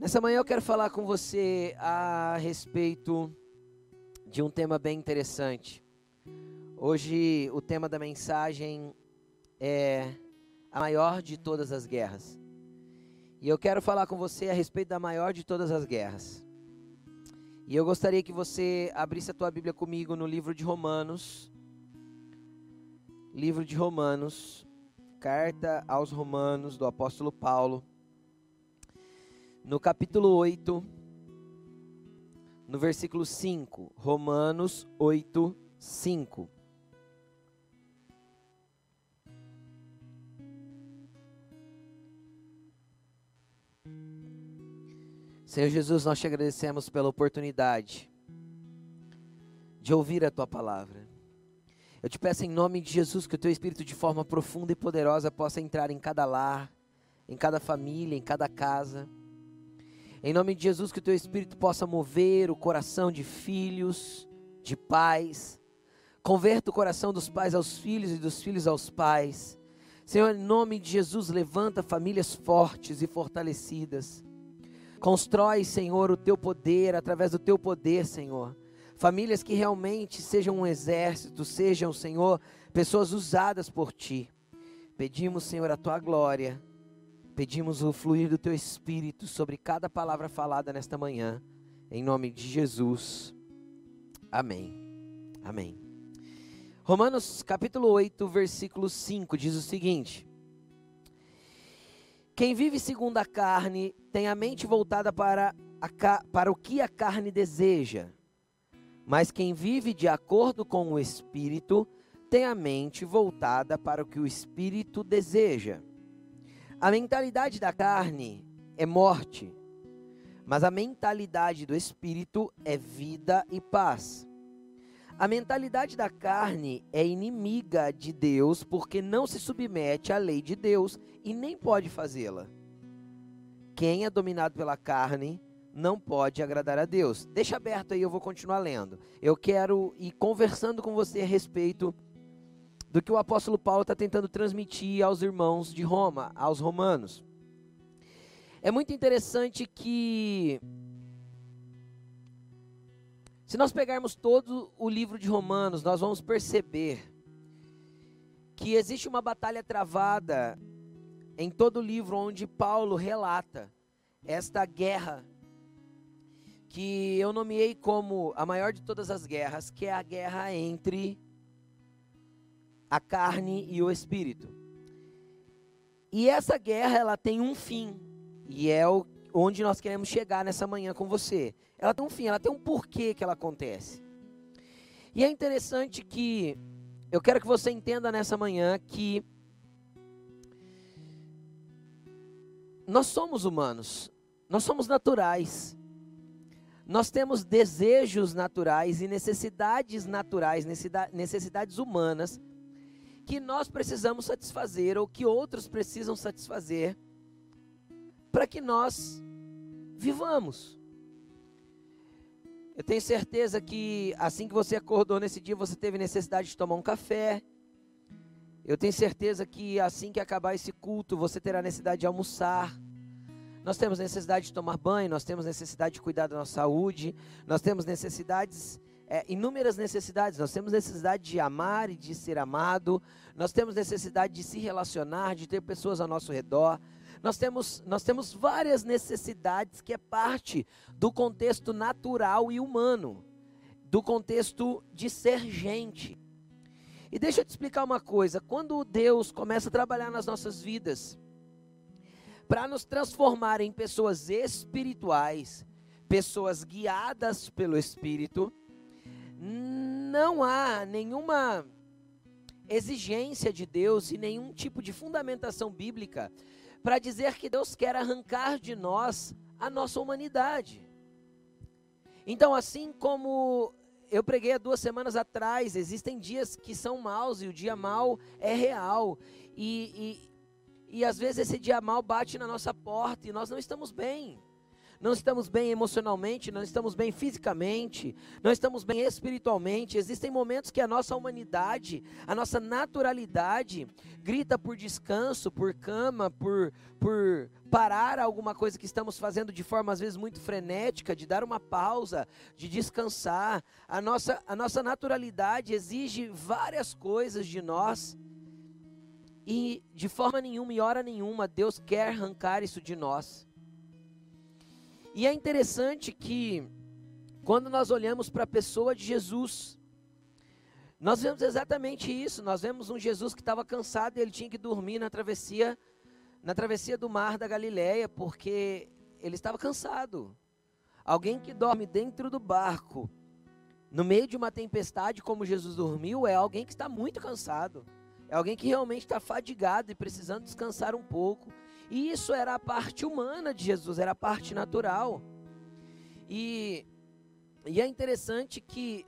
Nessa manhã eu quero falar com você a respeito de um tema bem interessante. Hoje o tema da mensagem é a maior de todas as guerras. E eu quero falar com você a respeito da maior de todas as guerras. E eu gostaria que você abrisse a tua Bíblia comigo no livro de Romanos. Livro de Romanos, carta aos Romanos do apóstolo Paulo. No capítulo 8, no versículo 5, Romanos 8, 5. Senhor Jesus, nós te agradecemos pela oportunidade de ouvir a tua palavra. Eu te peço em nome de Jesus que o teu Espírito, de forma profunda e poderosa, possa entrar em cada lar, em cada família, em cada casa. Em nome de Jesus, que o teu Espírito possa mover o coração de filhos, de pais. Converta o coração dos pais aos filhos e dos filhos aos pais. Senhor, em nome de Jesus, levanta famílias fortes e fortalecidas. Constrói, Senhor, o teu poder, através do teu poder, Senhor. Famílias que realmente sejam um exército, sejam, Senhor, pessoas usadas por ti. Pedimos, Senhor, a tua glória. Pedimos o fluir do teu espírito sobre cada palavra falada nesta manhã. Em nome de Jesus. Amém. Amém. Romanos capítulo 8, versículo 5 diz o seguinte: quem vive segundo a carne tem a mente voltada para, a, para o que a carne deseja. Mas quem vive de acordo com o Espírito tem a mente voltada para o que o Espírito deseja. A mentalidade da carne é morte, mas a mentalidade do Espírito é vida e paz. A mentalidade da carne é inimiga de Deus porque não se submete à lei de Deus e nem pode fazê-la. Quem é dominado pela carne não pode agradar a Deus. Deixa aberto aí, eu vou continuar lendo. Eu quero ir conversando com você a respeito do que o apóstolo Paulo está tentando transmitir aos irmãos de Roma, aos romanos. É muito interessante que se nós pegarmos todo o livro de Romanos, nós vamos perceber que existe uma batalha travada em todo o livro onde Paulo relata esta guerra que eu nomeei como a maior de todas as guerras, que é a guerra entre a carne e o espírito. E essa guerra ela tem um fim, e é onde nós queremos chegar nessa manhã com você. Ela tem um fim, ela tem um porquê que ela acontece. E é interessante que eu quero que você entenda nessa manhã que nós somos humanos, nós somos naturais. Nós temos desejos naturais e necessidades naturais, necessidades humanas que nós precisamos satisfazer ou que outros precisam satisfazer para que nós vivamos. Eu tenho certeza que assim que você acordou nesse dia, você teve necessidade de tomar um café. Eu tenho certeza que assim que acabar esse culto, você terá necessidade de almoçar. Nós temos necessidade de tomar banho, nós temos necessidade de cuidar da nossa saúde, nós temos necessidades, é, inúmeras necessidades. Nós temos necessidade de amar e de ser amado, nós temos necessidade de se relacionar, de ter pessoas ao nosso redor, nós temos, nós temos várias necessidades que é parte do contexto natural e humano, do contexto de ser gente. E deixa eu te explicar uma coisa: quando Deus começa a trabalhar nas nossas vidas, para nos transformar em pessoas espirituais, pessoas guiadas pelo Espírito, não há nenhuma exigência de Deus e nenhum tipo de fundamentação bíblica para dizer que Deus quer arrancar de nós a nossa humanidade. Então, assim como eu preguei há duas semanas atrás, existem dias que são maus e o dia mau é real. E, e, e às vezes esse dia mau bate na nossa porta e nós não estamos bem. Não estamos bem emocionalmente, não estamos bem fisicamente, não estamos bem espiritualmente. Existem momentos que a nossa humanidade, a nossa naturalidade grita por descanso, por cama, por, por parar alguma coisa que estamos fazendo de forma às vezes muito frenética, de dar uma pausa, de descansar. A nossa, a nossa naturalidade exige várias coisas de nós. E de forma nenhuma e hora nenhuma Deus quer arrancar isso de nós. E é interessante que quando nós olhamos para a pessoa de Jesus, nós vemos exatamente isso. Nós vemos um Jesus que estava cansado e ele tinha que dormir na travessia, na travessia do mar da Galileia, porque ele estava cansado. Alguém que dorme dentro do barco, no meio de uma tempestade, como Jesus dormiu, é alguém que está muito cansado. É alguém que realmente está fadigado e precisando descansar um pouco. E isso era a parte humana de Jesus, era a parte natural. E, e é interessante que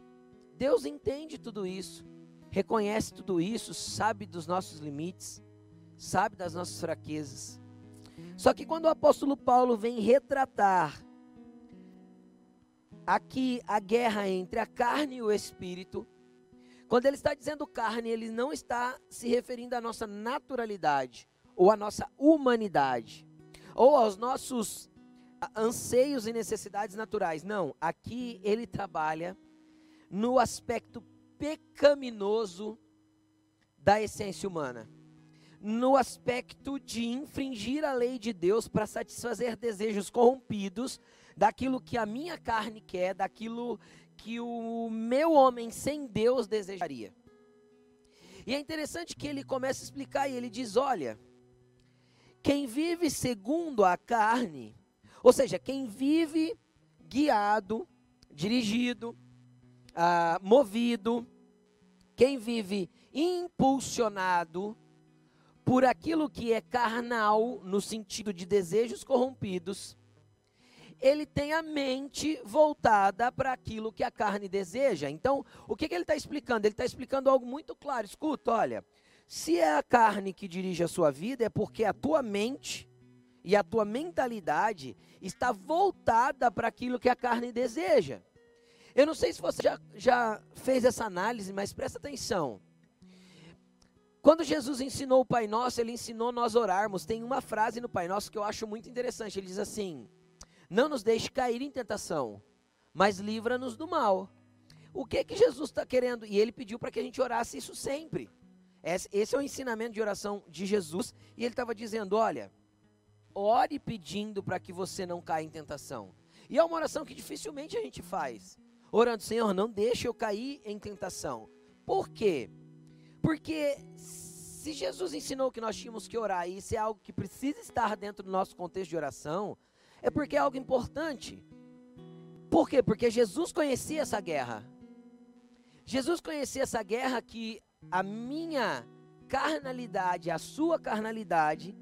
Deus entende tudo isso, reconhece tudo isso, sabe dos nossos limites, sabe das nossas fraquezas. Só que quando o apóstolo Paulo vem retratar aqui a guerra entre a carne e o espírito, quando ele está dizendo carne, ele não está se referindo à nossa naturalidade ou à nossa humanidade ou aos nossos anseios e necessidades naturais. Não, aqui ele trabalha no aspecto pecaminoso da essência humana. No aspecto de infringir a lei de Deus para satisfazer desejos corrompidos daquilo que a minha carne quer, daquilo que o meu homem sem Deus desejaria. E é interessante que ele começa a explicar e ele diz: olha, quem vive segundo a carne, ou seja, quem vive guiado, dirigido, ah, movido, quem vive impulsionado por aquilo que é carnal, no sentido de desejos corrompidos, ele tem a mente voltada para aquilo que a carne deseja. Então, o que, que ele está explicando? Ele está explicando algo muito claro. Escuta, olha, se é a carne que dirige a sua vida, é porque a tua mente e a tua mentalidade está voltada para aquilo que a carne deseja. Eu não sei se você já, já fez essa análise, mas presta atenção. Quando Jesus ensinou o Pai Nosso, ele ensinou nós orarmos. Tem uma frase no Pai Nosso que eu acho muito interessante. Ele diz assim: não nos deixe cair em tentação, mas livra-nos do mal. O que que Jesus está querendo? E ele pediu para que a gente orasse isso sempre. Esse é o ensinamento de oração de Jesus. E ele estava dizendo: olha, ore pedindo para que você não caia em tentação. E é uma oração que dificilmente a gente faz. Orando, Senhor, não deixe eu cair em tentação. Por quê? Porque se Jesus ensinou que nós tínhamos que orar, e isso é algo que precisa estar dentro do nosso contexto de oração, é porque é algo importante. Por quê? Porque Jesus conhecia essa guerra. Jesus conhecia essa guerra que a minha carnalidade, a sua carnalidade,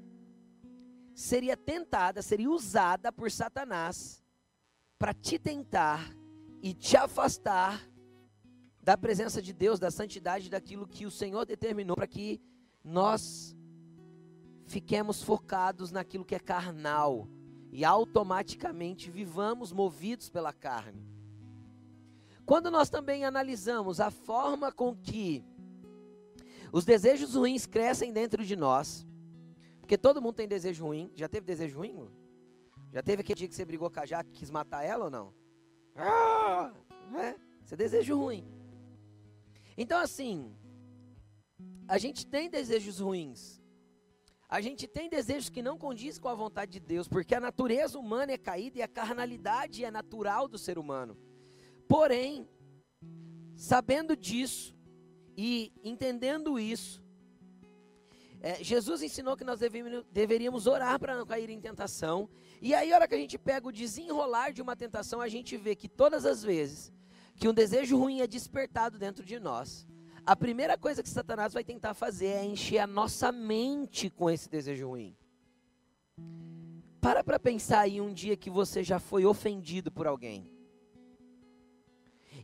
seria tentada, seria usada por Satanás para te tentar e te afastar da presença de Deus, da santidade, daquilo que o Senhor determinou para que nós fiquemos focados naquilo que é carnal, e automaticamente vivamos movidos pela carne. Quando nós também analisamos a forma com que os desejos ruins crescem dentro de nós, porque todo mundo tem desejo ruim. Já teve desejo ruim? Já teve aquele dia que você brigou com a Jaque e quis matar ela ou não? Ah, é, isso é desejo ruim. Então, assim, a gente tem desejos ruins, a gente tem desejos que não condizem com a vontade de Deus, porque a natureza humana é caída e a carnalidade é natural do ser humano. Porém, sabendo disso e entendendo isso, é, Jesus ensinou que nós deveríamos, deveríamos orar para não cair em tentação. E aí, a hora que a gente pega o desenrolar de uma tentação, a gente vê que todas as vezes que um desejo ruim é despertado dentro de nós, a primeira coisa que Satanás vai tentar fazer é encher a nossa mente com esse desejo ruim. Para para pensar em um dia que você já foi ofendido por alguém.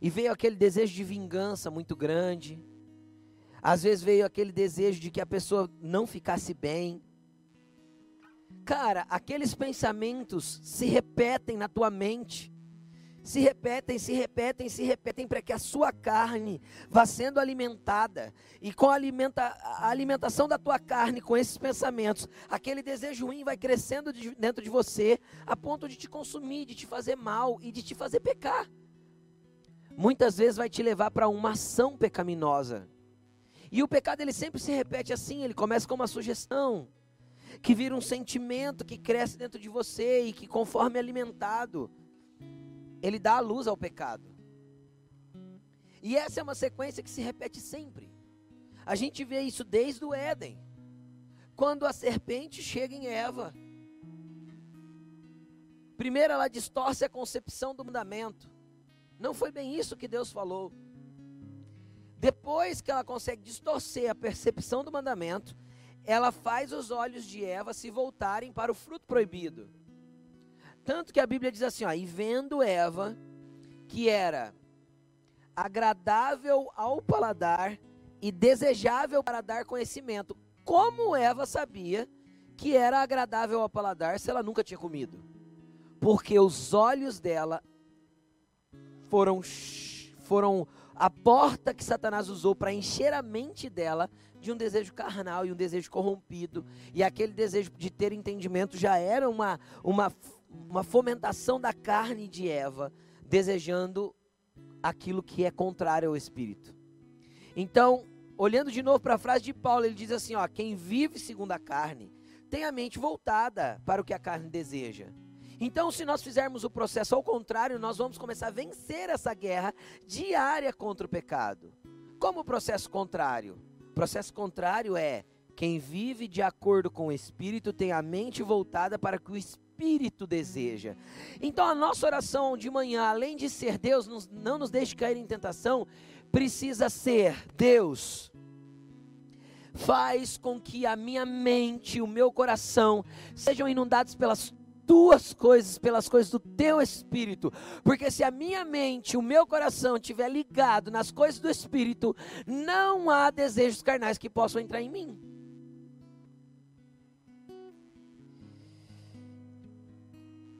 E veio aquele desejo de vingança muito grande. Às vezes veio aquele desejo de que a pessoa não ficasse bem. cara, aqueles pensamentos se repetem na tua mente se repetem, se repetem, se repetem para que a sua carne vá sendo alimentada. E com a, alimenta, a alimentação da tua carne, com esses pensamentos, aquele desejo ruim vai crescendo de, dentro de você, a ponto de te consumir, de te fazer mal e de te fazer pecar. Muitas vezes vai te levar para uma ação pecaminosa. E o pecado ele sempre se repete assim, ele começa com uma sugestão, que vira um sentimento que cresce dentro de você e que conforme alimentado, ele dá a luz ao pecado. E essa é uma sequência que se repete sempre. A gente vê isso desde o Éden. Quando a serpente chega em Eva. Primeiro ela distorce a concepção do mandamento. Não foi bem isso que Deus falou. Depois que ela consegue distorcer a percepção do mandamento, ela faz os olhos de Eva se voltarem para o fruto proibido. Tanto que a Bíblia diz assim, ó, e vendo Eva que era agradável ao paladar e desejável para dar conhecimento. Como Eva sabia que era agradável ao paladar se ela nunca tinha comido? Porque os olhos dela foram foram a porta que Satanás usou para encher a mente dela de um desejo carnal e um desejo corrompido. E aquele desejo de ter entendimento já era uma, uma uma fomentação da carne de Eva, desejando aquilo que é contrário ao espírito. Então, olhando de novo para a frase de Paulo, ele diz assim: ó, quem vive segundo a carne tem a mente voltada para o que a carne deseja. Então, se nós fizermos o processo ao contrário, nós vamos começar a vencer essa guerra diária contra o pecado. Como o processo contrário? O processo contrário é quem vive de acordo com o Espírito tem a mente voltada para que o Espírito deseja. Então a nossa oração de manhã, além de ser Deus, não nos deixe cair em tentação, precisa ser Deus. Faz com que a minha mente, o meu coração sejam inundados pelas tuas coisas, pelas coisas do teu espírito. Porque se a minha mente, o meu coração estiver ligado nas coisas do espírito, não há desejos carnais que possam entrar em mim.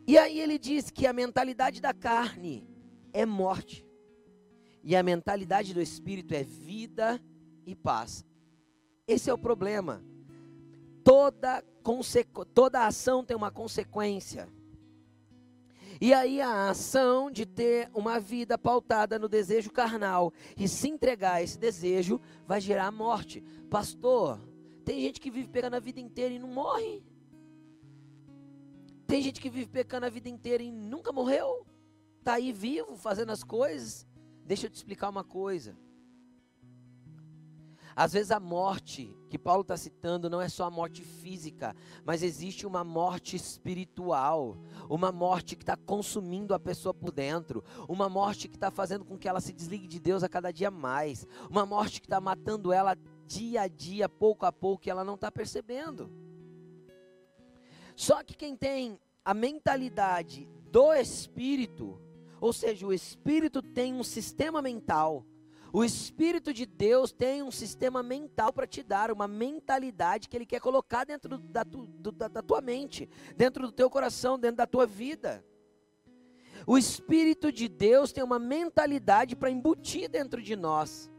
E aí ele diz que a mentalidade da carne é morte. E a mentalidade do espírito é vida e paz. Esse é o problema. Toda, toda ação tem uma consequência. E aí a ação de ter uma vida pautada no desejo carnal e se entregar a esse desejo vai gerar morte. Pastor, tem gente que vive pegando a vida inteira e não morre. Tem gente que vive pecando a vida inteira e nunca morreu. Está aí vivo, fazendo as coisas. Deixa eu te explicar uma coisa. Às vezes a morte que Paulo está citando não é só a morte física, mas existe uma morte espiritual, uma morte que está consumindo a pessoa por dentro, uma morte que está fazendo com que ela se desligue de Deus a cada dia mais, uma morte que está matando ela dia a dia, pouco a pouco, e ela não está percebendo. Só que quem tem a mentalidade do espírito, ou seja, o espírito tem um sistema mental. O Espírito de Deus tem um sistema mental para te dar, uma mentalidade que Ele quer colocar dentro da, tu, da, da tua mente, dentro do teu coração, dentro da tua vida. O Espírito de Deus tem uma mentalidade para embutir dentro de nós.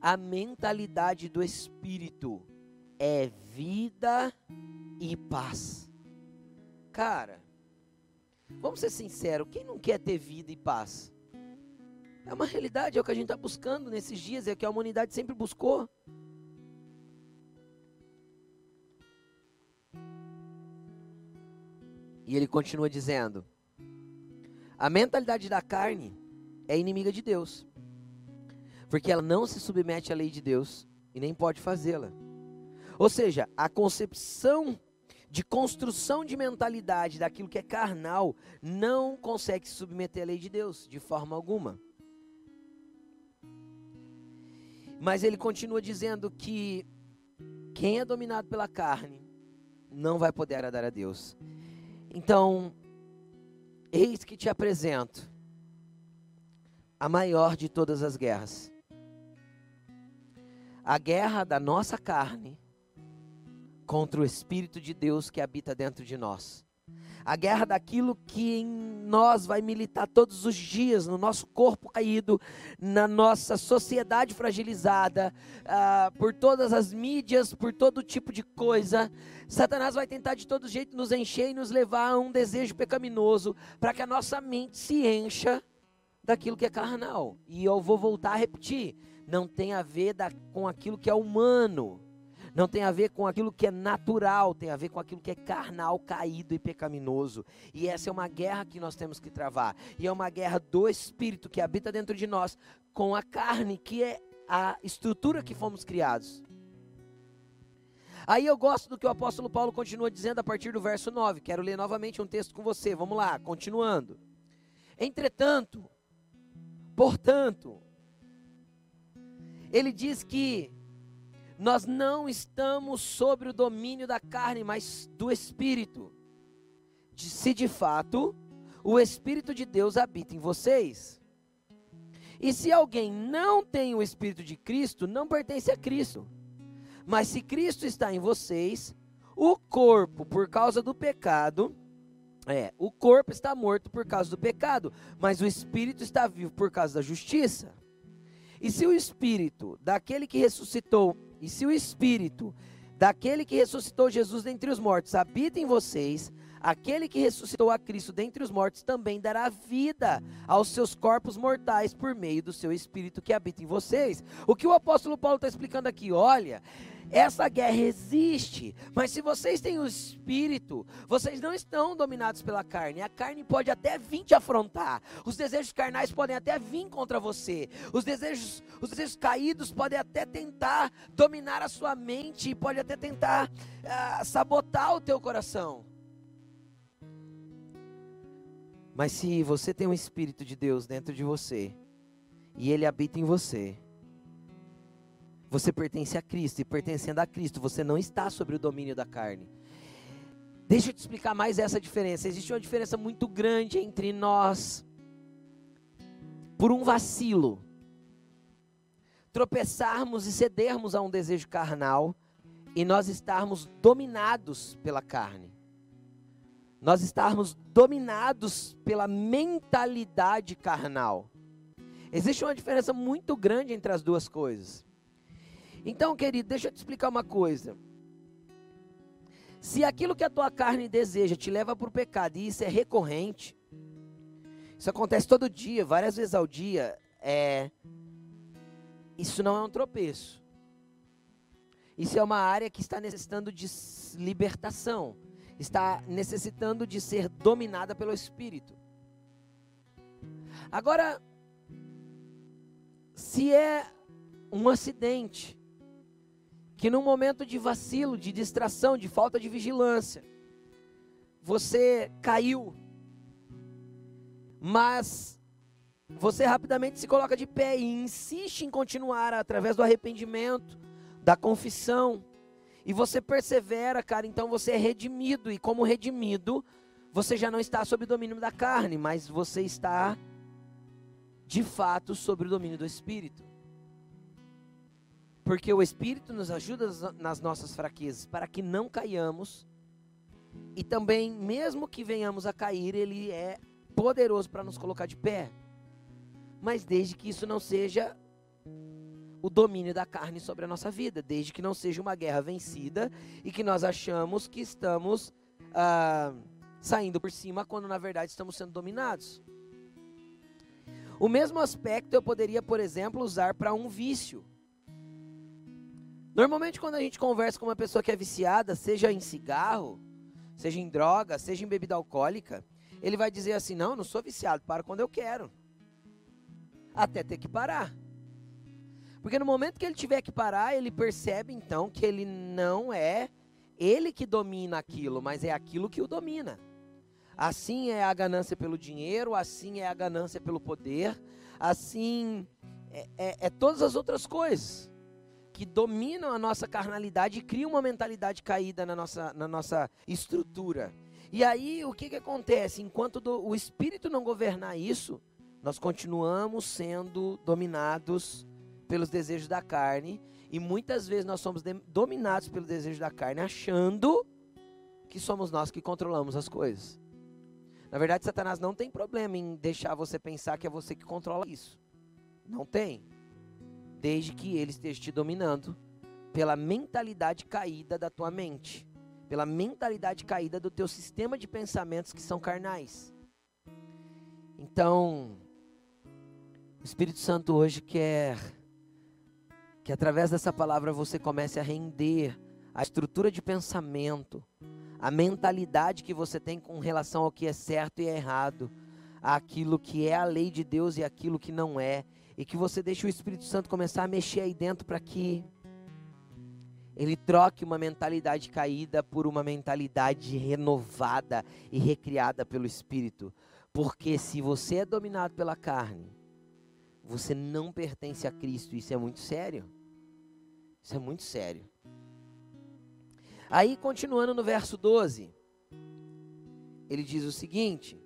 A mentalidade do Espírito é vida e paz. Cara, vamos ser sinceros, quem não quer ter vida e paz? É uma realidade, é o que a gente está buscando nesses dias, é o que a humanidade sempre buscou. E ele continua dizendo: a mentalidade da carne é inimiga de Deus, porque ela não se submete à lei de Deus e nem pode fazê-la. Ou seja, a concepção de construção de mentalidade daquilo que é carnal não consegue se submeter à lei de Deus de forma alguma. Mas ele continua dizendo que quem é dominado pela carne não vai poder agradar a Deus. Então, eis que te apresento a maior de todas as guerras. A guerra da nossa carne contra o Espírito de Deus que habita dentro de nós. A guerra daquilo que em nós vai militar todos os dias, no nosso corpo caído, na nossa sociedade fragilizada, uh, por todas as mídias, por todo tipo de coisa. Satanás vai tentar de todo jeito nos encher e nos levar a um desejo pecaminoso, para que a nossa mente se encha daquilo que é carnal. E eu vou voltar a repetir: não tem a ver da, com aquilo que é humano não tem a ver com aquilo que é natural, tem a ver com aquilo que é carnal, caído e pecaminoso. E essa é uma guerra que nós temos que travar. E é uma guerra do espírito que habita dentro de nós com a carne, que é a estrutura que fomos criados. Aí eu gosto do que o apóstolo Paulo continua dizendo a partir do verso 9. Quero ler novamente um texto com você. Vamos lá, continuando. Entretanto, portanto, ele diz que nós não estamos sobre o domínio da carne, mas do Espírito. Se de fato o Espírito de Deus habita em vocês. E se alguém não tem o Espírito de Cristo, não pertence a Cristo. Mas se Cristo está em vocês, o corpo, por causa do pecado, é, o corpo está morto por causa do pecado, mas o espírito está vivo por causa da justiça. E se o espírito daquele que ressuscitou e se o Espírito daquele que ressuscitou Jesus dentre os mortos habita em vocês, aquele que ressuscitou a Cristo dentre os mortos também dará vida aos seus corpos mortais por meio do seu Espírito que habita em vocês. O que o apóstolo Paulo está explicando aqui? Olha, essa guerra existe, mas se vocês têm o espírito, vocês não estão dominados pela carne. A carne pode até vir te afrontar. Os desejos carnais podem até vir contra você. Os desejos, os desejos caídos podem até tentar dominar a sua mente, pode até tentar uh, sabotar o teu coração. Mas se você tem o espírito de Deus dentro de você e ele habita em você, você pertence a Cristo, e pertencendo a Cristo, você não está sobre o domínio da carne. Deixa eu te explicar mais essa diferença. Existe uma diferença muito grande entre nós, por um vacilo, tropeçarmos e cedermos a um desejo carnal, e nós estarmos dominados pela carne. Nós estarmos dominados pela mentalidade carnal. Existe uma diferença muito grande entre as duas coisas. Então, querido, deixa eu te explicar uma coisa. Se aquilo que a tua carne deseja te leva para o pecado e isso é recorrente, isso acontece todo dia, várias vezes ao dia, é, isso não é um tropeço. Isso é uma área que está necessitando de libertação, está necessitando de ser dominada pelo Espírito. Agora, se é um acidente, que num momento de vacilo, de distração, de falta de vigilância, você caiu, mas você rapidamente se coloca de pé e insiste em continuar através do arrependimento, da confissão, e você persevera, cara, então você é redimido, e como redimido, você já não está sob o domínio da carne, mas você está de fato sobre o domínio do Espírito. Porque o Espírito nos ajuda nas nossas fraquezas, para que não caiamos. E também, mesmo que venhamos a cair, Ele é poderoso para nos colocar de pé. Mas desde que isso não seja o domínio da carne sobre a nossa vida, desde que não seja uma guerra vencida e que nós achamos que estamos ah, saindo por cima quando na verdade estamos sendo dominados. O mesmo aspecto eu poderia, por exemplo, usar para um vício. Normalmente, quando a gente conversa com uma pessoa que é viciada, seja em cigarro, seja em droga, seja em bebida alcoólica, ele vai dizer assim: Não, não sou viciado, paro quando eu quero. Até ter que parar. Porque no momento que ele tiver que parar, ele percebe então que ele não é ele que domina aquilo, mas é aquilo que o domina. Assim é a ganância pelo dinheiro, assim é a ganância pelo poder, assim é, é, é todas as outras coisas que dominam a nossa carnalidade e criam uma mentalidade caída na nossa, na nossa estrutura. E aí, o que, que acontece? Enquanto do, o Espírito não governar isso, nós continuamos sendo dominados pelos desejos da carne E muitas vezes nós somos dominados pelo desejo da carne, achando que somos nós que controlamos as coisas. Na verdade, Satanás não tem problema em deixar você pensar que é você que controla isso. Não tem. Desde que ele esteja te dominando pela mentalidade caída da tua mente, pela mentalidade caída do teu sistema de pensamentos que são carnais. Então, o Espírito Santo hoje quer que através dessa palavra você comece a render a estrutura de pensamento, a mentalidade que você tem com relação ao que é certo e é errado, aquilo que é a lei de Deus e aquilo que não é, e que você deixe o Espírito Santo começar a mexer aí dentro para que ele troque uma mentalidade caída por uma mentalidade renovada e recriada pelo Espírito. Porque se você é dominado pela carne, você não pertence a Cristo. Isso é muito sério. Isso é muito sério. Aí, continuando no verso 12, ele diz o seguinte: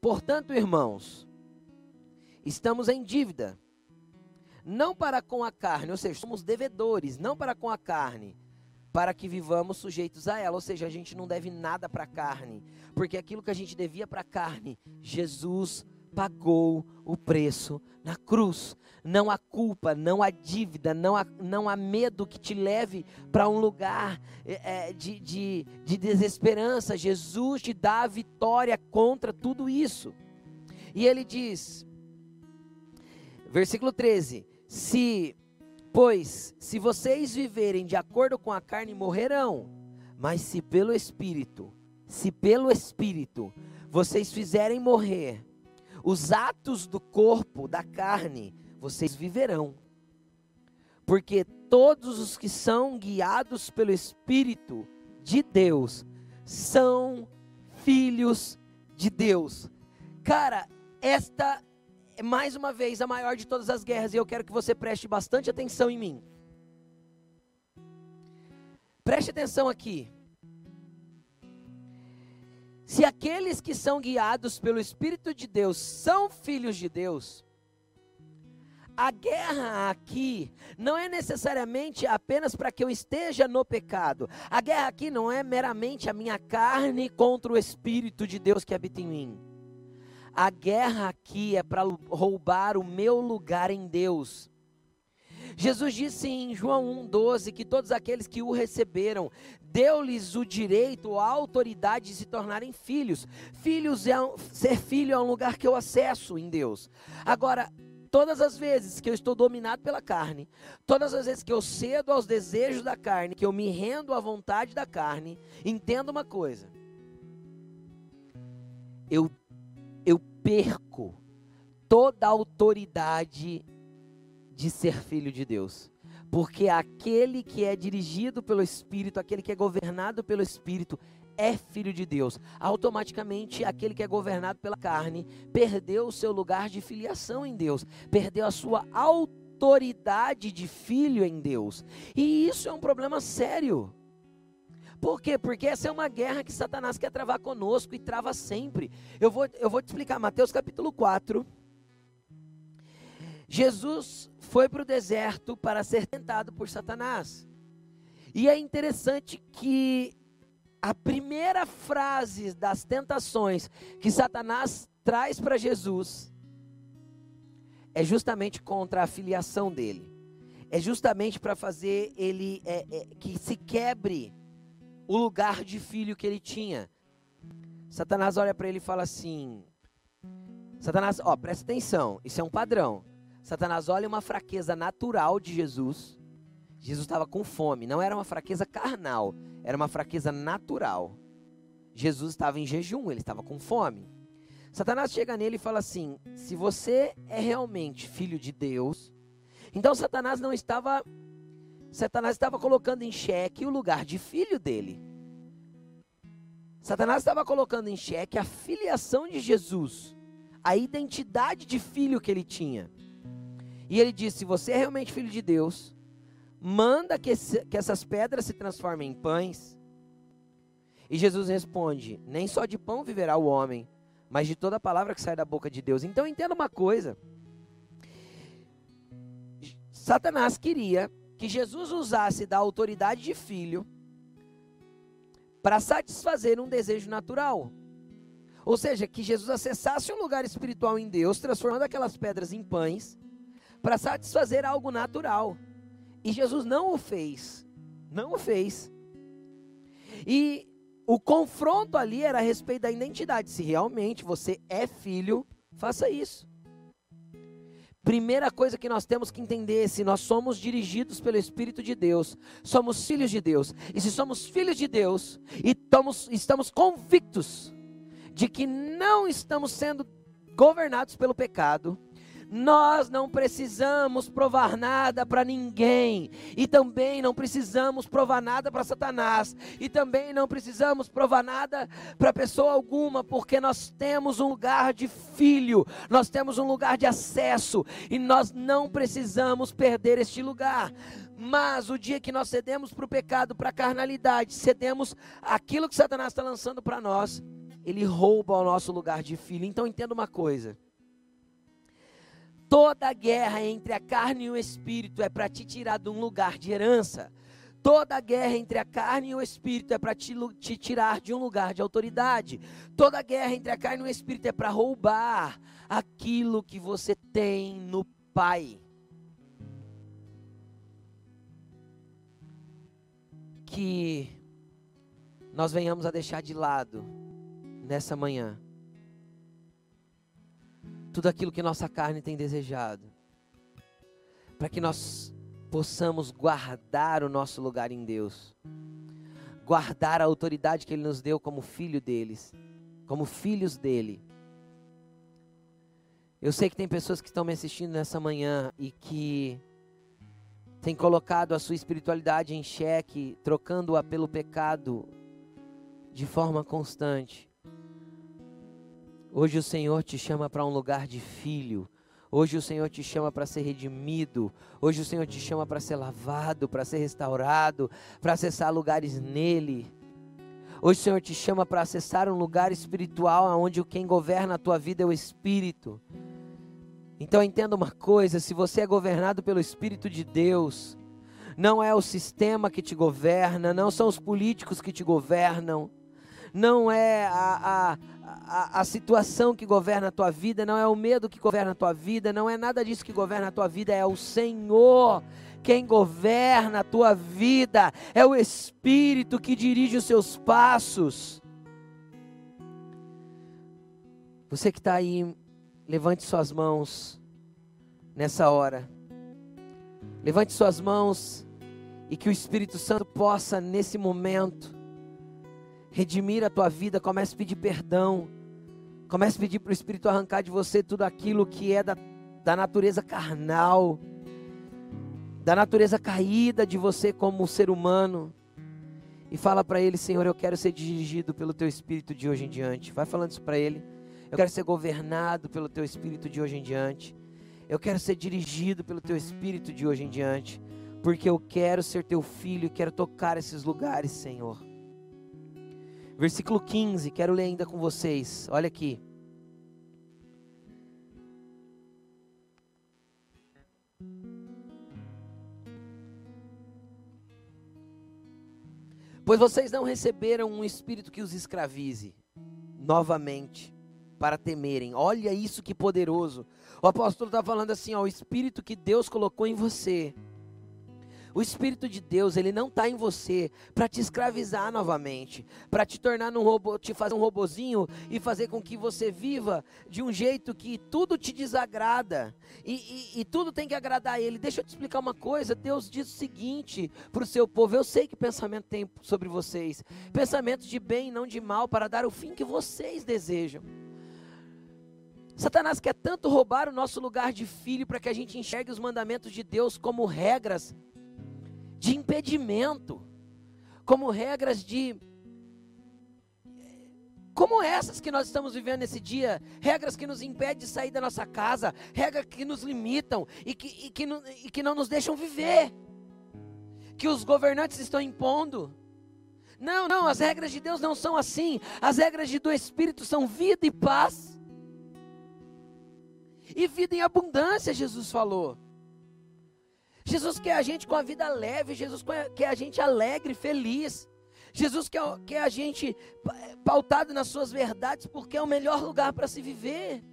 Portanto, irmãos, estamos em dívida, não para com a carne, ou seja, somos devedores, não para com a carne, para que vivamos sujeitos a ela, ou seja, a gente não deve nada para a carne, porque aquilo que a gente devia para a carne, Jesus pagou o preço na cruz. Não há culpa, não há dívida, não há, não há medo que te leve para um lugar é, de, de, de desesperança. Jesus te dá a vitória contra tudo isso. E ele diz, versículo 13: Se, pois, se vocês viverem de acordo com a carne, morrerão, mas se pelo Espírito, se pelo Espírito vocês fizerem morrer os atos do corpo, da carne, vocês viverão. Porque todos os que são guiados pelo Espírito de Deus são filhos de Deus. Cara, esta é mais uma vez a maior de todas as guerras e eu quero que você preste bastante atenção em mim. Preste atenção aqui. Se aqueles que são guiados pelo Espírito de Deus são filhos de Deus, a guerra aqui não é necessariamente apenas para que eu esteja no pecado. A guerra aqui não é meramente a minha carne contra o Espírito de Deus que habita em mim. A guerra aqui é para roubar o meu lugar em Deus. Jesus disse em João 1,12 que todos aqueles que o receberam, deu-lhes o direito, a autoridade de se tornarem filhos. Filhos é ser filho é um lugar que eu acesso em Deus. Agora, todas as vezes que eu estou dominado pela carne, todas as vezes que eu cedo aos desejos da carne, que eu me rendo à vontade da carne, entenda uma coisa. Eu eu perco toda a autoridade de ser filho de Deus. Porque aquele que é dirigido pelo Espírito, aquele que é governado pelo Espírito, é filho de Deus. Automaticamente, aquele que é governado pela carne perdeu o seu lugar de filiação em Deus, perdeu a sua autoridade de filho em Deus. E isso é um problema sério. Por quê? Porque essa é uma guerra que Satanás quer travar conosco e trava sempre. Eu vou, eu vou te explicar, Mateus capítulo 4. Jesus foi para o deserto para ser tentado por Satanás. E é interessante que a primeira frase das tentações que Satanás traz para Jesus é justamente contra a filiação dele. É justamente para fazer ele é, é, que se quebre o lugar de filho que ele tinha. Satanás olha para ele e fala assim: Satanás, ó, presta atenção, isso é um padrão. Satanás olha uma fraqueza natural de Jesus. Jesus estava com fome, não era uma fraqueza carnal, era uma fraqueza natural. Jesus estava em jejum, ele estava com fome. Satanás chega nele e fala assim: se você é realmente filho de Deus, então Satanás não estava Satanás estava colocando em xeque o lugar de filho dele. Satanás estava colocando em xeque a filiação de Jesus, a identidade de filho que ele tinha. E ele disse: Se você é realmente filho de Deus, manda que, esse, que essas pedras se transformem em pães. E Jesus responde: Nem só de pão viverá o homem, mas de toda palavra que sai da boca de Deus. Então entenda uma coisa. Satanás queria que Jesus usasse da autoridade de filho para satisfazer um desejo natural. Ou seja, que Jesus acessasse um lugar espiritual em Deus, transformando aquelas pedras em pães, para satisfazer algo natural. E Jesus não o fez. Não o fez. E o confronto ali era a respeito da identidade. Se realmente você é filho, faça isso. Primeira coisa que nós temos que entender, se nós somos dirigidos pelo Espírito de Deus, somos filhos de Deus. E se somos filhos de Deus e estamos, estamos convictos de que não estamos sendo governados pelo pecado, nós não precisamos provar nada para ninguém, e também não precisamos provar nada para Satanás, e também não precisamos provar nada para pessoa alguma, porque nós temos um lugar de filho, nós temos um lugar de acesso, e nós não precisamos perder este lugar. Mas o dia que nós cedemos para o pecado, para a carnalidade, cedemos aquilo que Satanás está lançando para nós, ele rouba o nosso lugar de filho. Então entenda uma coisa. Toda guerra entre a carne e o espírito é para te tirar de um lugar de herança. Toda guerra entre a carne e o espírito é para te, te, tirar de um lugar de autoridade. Toda guerra entre a carne e o espírito é para roubar aquilo que você tem no Pai. Que nós venhamos a deixar de lado nessa manhã tudo aquilo que nossa carne tem desejado, para que nós possamos guardar o nosso lugar em Deus, guardar a autoridade que Ele nos deu como filho deles, como filhos dele. Eu sei que tem pessoas que estão me assistindo nessa manhã e que têm colocado a sua espiritualidade em xeque, trocando-a pelo pecado de forma constante. Hoje o Senhor te chama para um lugar de filho. Hoje o Senhor te chama para ser redimido. Hoje o Senhor te chama para ser lavado, para ser restaurado, para acessar lugares nele. Hoje o Senhor te chama para acessar um lugar espiritual onde quem governa a tua vida é o Espírito. Então entenda uma coisa: se você é governado pelo Espírito de Deus, não é o sistema que te governa, não são os políticos que te governam, não é a, a, a, situação que governa a tua vida, não é o medo que governa a tua vida, não é nada disso que governa a tua vida, é o Senhor quem governa a tua vida, é o Espírito que dirige os seus passos. Você que está aí, levante suas mãos nessa hora. Levante suas mãos e que o Espírito Santo possa, nesse momento, redimir a tua vida, comece a pedir perdão. Comece a pedir para o Espírito arrancar de você tudo aquilo que é da, da natureza carnal, da natureza caída de você como ser humano. E fala para Ele, Senhor, eu quero ser dirigido pelo Teu Espírito de hoje em diante. Vai falando isso para Ele. Eu quero ser governado pelo Teu Espírito de hoje em diante. Eu quero ser dirigido pelo Teu Espírito de hoje em diante. Porque eu quero ser Teu filho e quero tocar esses lugares, Senhor. Versículo 15, quero ler ainda com vocês. Olha aqui. Pois vocês não receberam um espírito que os escravize novamente para temerem. Olha isso que poderoso. O apóstolo está falando assim: ó, o espírito que Deus colocou em você o Espírito de Deus, ele não está em você para te escravizar novamente, para te tornar um robô, te fazer um robozinho e fazer com que você viva de um jeito que tudo te desagrada e, e, e tudo tem que agradar a Ele. Deixa eu te explicar uma coisa: Deus diz o seguinte para o seu povo: eu sei que pensamento tem sobre vocês, pensamentos de bem não de mal, para dar o fim que vocês desejam. Satanás quer tanto roubar o nosso lugar de filho para que a gente enxergue os mandamentos de Deus como regras de impedimento, como regras de. Como essas que nós estamos vivendo nesse dia, regras que nos impedem de sair da nossa casa, regras que nos limitam e que, e que, e que não nos deixam viver, que os governantes estão impondo. Não, não, as regras de Deus não são assim. As regras do Espírito são vida e paz. E vida em abundância, Jesus falou. Jesus quer a gente com a vida leve, Jesus quer a gente alegre, feliz. Jesus quer, quer a gente pautado nas suas verdades, porque é o melhor lugar para se viver.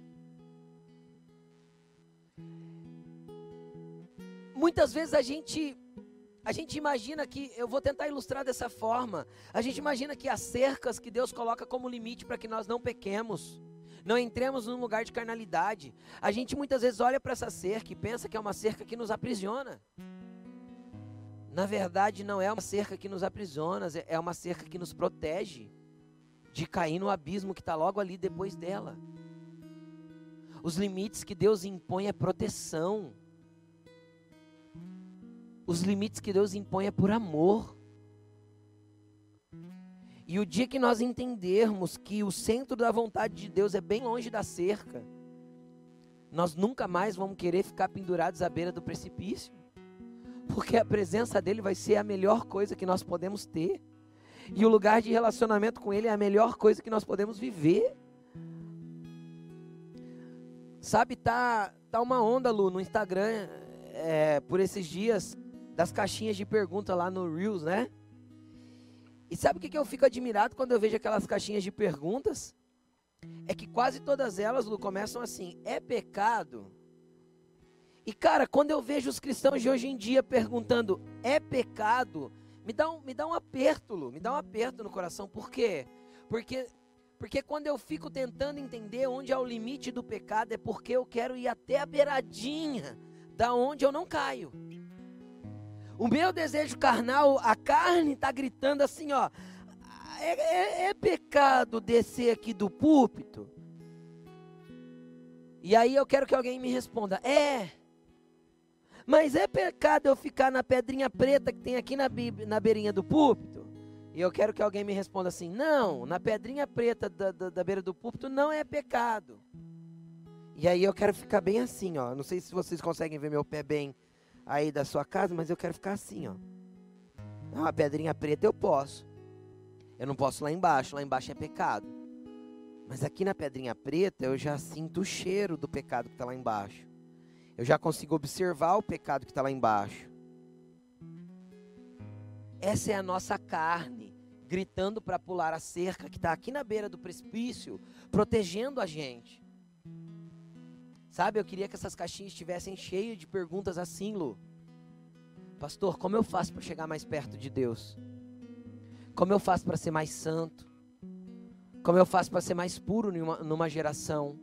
Muitas vezes a gente a gente imagina que, eu vou tentar ilustrar dessa forma. A gente imagina que as cercas que Deus coloca como limite para que nós não pequemos, não entremos num lugar de carnalidade. A gente muitas vezes olha para essa cerca e pensa que é uma cerca que nos aprisiona. Na verdade, não é uma cerca que nos aprisiona, é uma cerca que nos protege de cair no abismo que está logo ali depois dela. Os limites que Deus impõe é proteção. Os limites que Deus impõe é por amor. E o dia que nós entendermos que o centro da vontade de Deus é bem longe da cerca, nós nunca mais vamos querer ficar pendurados à beira do precipício, porque a presença dele vai ser a melhor coisa que nós podemos ter, e o lugar de relacionamento com ele é a melhor coisa que nós podemos viver. Sabe, tá, tá uma onda, Lu, no Instagram, é, por esses dias, das caixinhas de pergunta lá no Reels, né? E sabe o que, eu fico admirado quando eu vejo aquelas caixinhas de perguntas? É que quase todas elas, Lu, começam assim: é pecado? E cara, quando eu vejo os cristãos de hoje em dia perguntando: é pecado? Me dá um, me dá um aperto, Lu, me dá um aperto no coração. Por quê? Porque, porque quando eu fico tentando entender onde é o limite do pecado, é porque eu quero ir até a beiradinha da onde eu não caio. O meu desejo carnal, a carne está gritando assim, ó. É, é, é, pecado descer aqui do púlpito? E aí eu quero que alguém me responda: é. Mas é pecado eu ficar na pedrinha preta que tem aqui na, na beirinha do púlpito? E eu quero que alguém me responda assim: não, na pedrinha preta da, da, da beira do púlpito não é pecado. E aí eu quero ficar bem assim, ó. Não sei se vocês conseguem ver meu pé bem aí da sua casa, mas eu quero ficar assim, ó. Uma pedrinha preta eu posso. Eu não posso lá embaixo, lá embaixo é pecado. Mas aqui na pedrinha preta eu já sinto o cheiro do pecado que está lá embaixo. Eu já consigo observar o pecado que está lá embaixo. Essa é a nossa carne, gritando para pular a cerca que está aqui na beira do precipício, protegendo a gente. Sabe, eu queria que essas caixinhas estivessem cheias de perguntas assim, Lu. Pastor, como eu faço para chegar mais perto de Deus? Como eu faço para ser mais santo? Como eu faço para ser mais puro numa, numa geração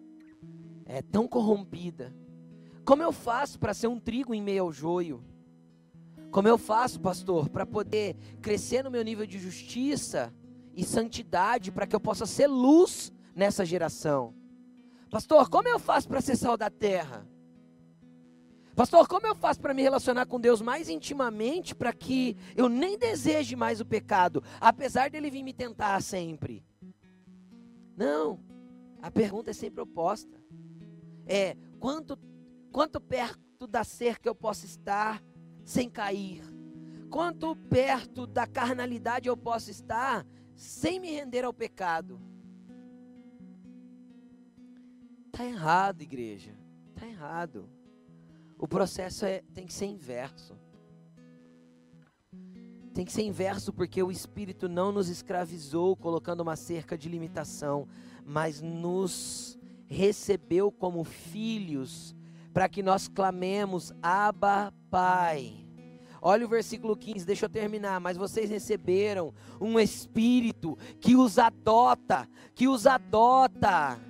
é, tão corrompida? Como eu faço para ser um trigo em meio ao joio? Como eu faço, pastor, para poder crescer no meu nível de justiça e santidade, para que eu possa ser luz nessa geração? Pastor, como eu faço para ser sal da terra? Pastor, como eu faço para me relacionar com Deus mais intimamente para que eu nem deseje mais o pecado, apesar dele vir me tentar sempre? Não, a pergunta é sempre oposta. É quanto, quanto perto da cerca eu posso estar sem cair? Quanto perto da carnalidade eu posso estar sem me render ao pecado? Está errado, igreja. Está errado. O processo é, tem que ser inverso. Tem que ser inverso porque o Espírito não nos escravizou colocando uma cerca de limitação, mas nos recebeu como filhos para que nós clamemos Abba Pai. Olha o versículo 15, deixa eu terminar. Mas vocês receberam um espírito que os adota, que os adota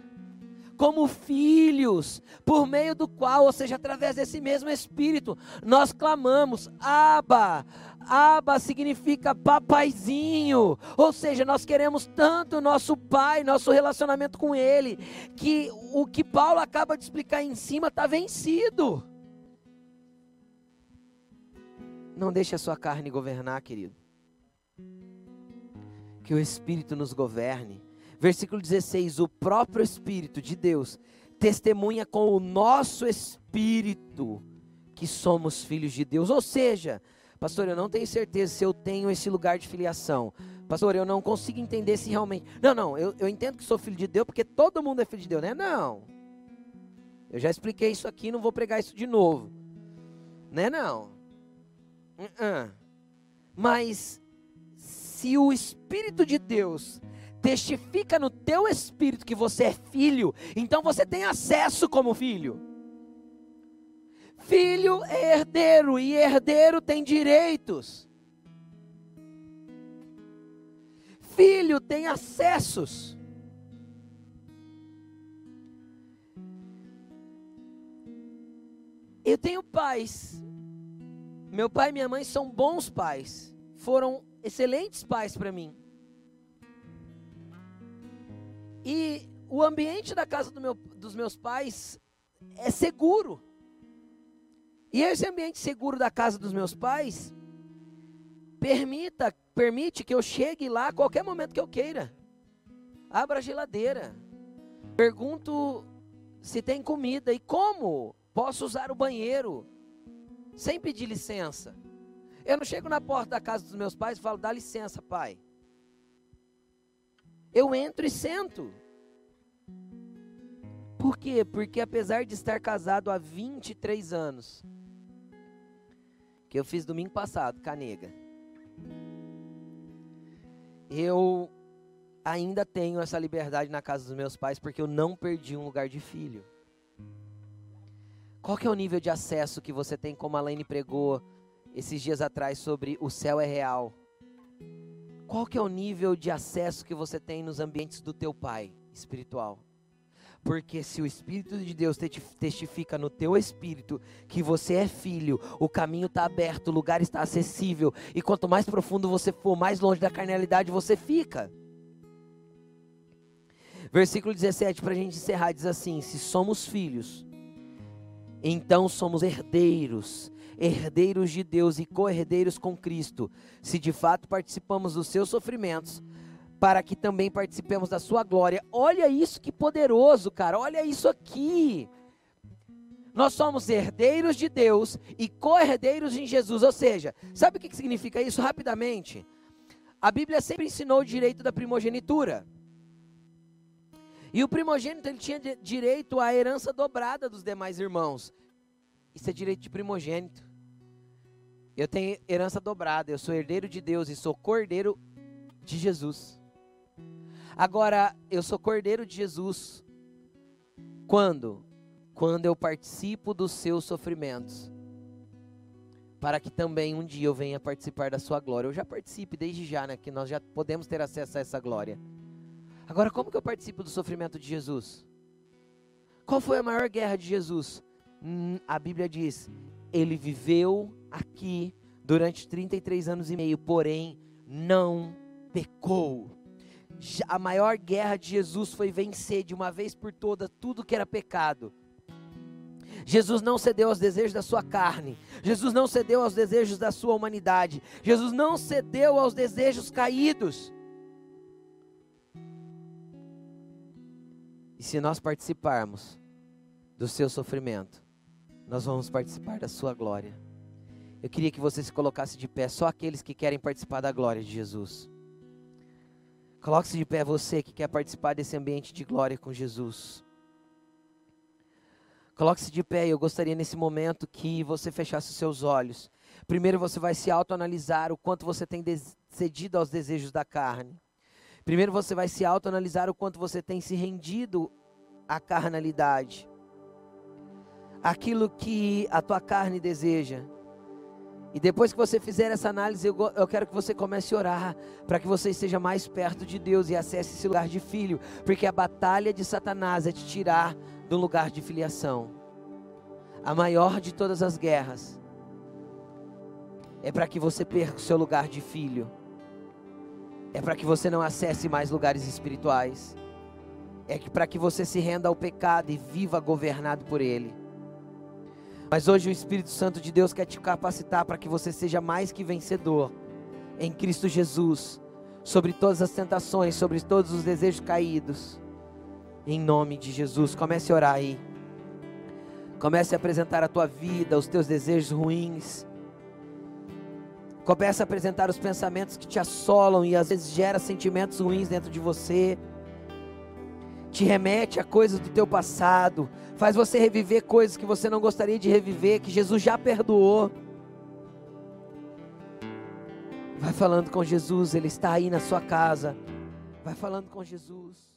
como filhos, por meio do qual, ou seja, através desse mesmo Espírito, nós clamamos: Abba. Abba significa papaizinho, ou seja, nós queremos tanto nosso pai, nosso relacionamento com ele, que o que Paulo acaba de explicar em cima está vencido. Não deixe a sua carne governar, querido. Que o Espírito nos governe. Versículo 16: O próprio Espírito de Deus testemunha com o nosso espírito que somos filhos de Deus. Ou seja, pastor, eu não tenho certeza se eu tenho esse lugar de filiação. Pastor, eu não consigo entender se realmente. Não, não, eu, eu entendo que sou filho de Deus porque todo mundo é filho de Deus, né? Não. Eu já expliquei isso aqui, não vou pregar isso de novo. Né? Não. Uh-uh. Mas se o Espírito de Deus testifica no teu espírito que você é filho, então você tem acesso como filho. Filho é herdeiro e herdeiro tem direitos. Filho tem acessos. Eu tenho pais. Meu pai e minha mãe são bons pais. Foram excelentes pais para mim. E o ambiente da casa do meu, dos meus pais é seguro. E esse ambiente seguro da casa dos meus pais permita, permite que eu chegue lá a qualquer momento que eu queira. Abra a geladeira. Pergunto se tem comida e como posso usar o banheiro sem pedir licença. Eu não chego na porta da casa dos meus pais e falo: "Dá licença, pai". Eu entro e sento. Por quê? Porque apesar de estar casado há 23 anos, que eu fiz domingo passado, canega, eu ainda tenho essa liberdade na casa dos meus pais porque eu não perdi um lugar de filho. Qual que é o nível de acesso que você tem, como a Laine pregou esses dias atrás sobre o céu é real? Qual que é o nível de acesso que você tem nos ambientes do teu pai espiritual? Porque se o Espírito de Deus testifica no teu espírito que você é filho, o caminho está aberto, o lugar está acessível, e quanto mais profundo você for, mais longe da carnalidade você fica. Versículo 17, para a gente encerrar, diz assim: Se somos filhos, então somos herdeiros, herdeiros de Deus e co-herdeiros com Cristo, se de fato participamos dos seus sofrimentos, para que também participemos da sua glória. Olha isso que poderoso, cara. Olha isso aqui. Nós somos herdeiros de Deus e co-herdeiros em Jesus. Ou seja, sabe o que significa isso? Rapidamente. A Bíblia sempre ensinou o direito da primogenitura. E o primogênito ele tinha direito à herança dobrada dos demais irmãos. Isso é direito de primogênito. Eu tenho herança dobrada, eu sou herdeiro de Deus e sou cordeiro de Jesus. Agora, eu sou cordeiro de Jesus. Quando? Quando eu participo dos seus sofrimentos. Para que também um dia eu venha participar da sua glória. Eu já participe desde já, né? Que nós já podemos ter acesso a essa glória. Agora, como que eu participo do sofrimento de Jesus? Qual foi a maior guerra de Jesus? Hum, a Bíblia diz: ele viveu aqui durante 33 anos e meio, porém não pecou. A maior guerra de Jesus foi vencer de uma vez por todas tudo que era pecado. Jesus não cedeu aos desejos da sua carne. Jesus não cedeu aos desejos da sua humanidade. Jesus não cedeu aos desejos caídos. E se nós participarmos do seu sofrimento, nós vamos participar da sua glória. Eu queria que você se colocasse de pé, só aqueles que querem participar da glória de Jesus. Coloque-se de pé, você que quer participar desse ambiente de glória com Jesus. Coloque-se de pé, eu gostaria nesse momento que você fechasse os seus olhos. Primeiro você vai se autoanalisar o quanto você tem cedido aos desejos da carne. Primeiro você vai se autoanalisar o quanto você tem se rendido à carnalidade. Aquilo que a tua carne deseja. E depois que você fizer essa análise, eu, eu quero que você comece a orar para que você esteja mais perto de Deus e acesse esse lugar de filho, porque a batalha de Satanás é te tirar do lugar de filiação. A maior de todas as guerras é para que você perca o seu lugar de filho. É para que você não acesse mais lugares espirituais. É para que você se renda ao pecado e viva governado por ele. Mas hoje o Espírito Santo de Deus quer te capacitar para que você seja mais que vencedor em Cristo Jesus, sobre todas as tentações, sobre todos os desejos caídos. Em nome de Jesus, comece a orar aí. Comece a apresentar a tua vida, os teus desejos ruins. Comece a apresentar os pensamentos que te assolam e às vezes gera sentimentos ruins dentro de você te remete a coisas do teu passado, faz você reviver coisas que você não gostaria de reviver, que Jesus já perdoou. Vai falando com Jesus, Ele está aí na sua casa. Vai falando com Jesus.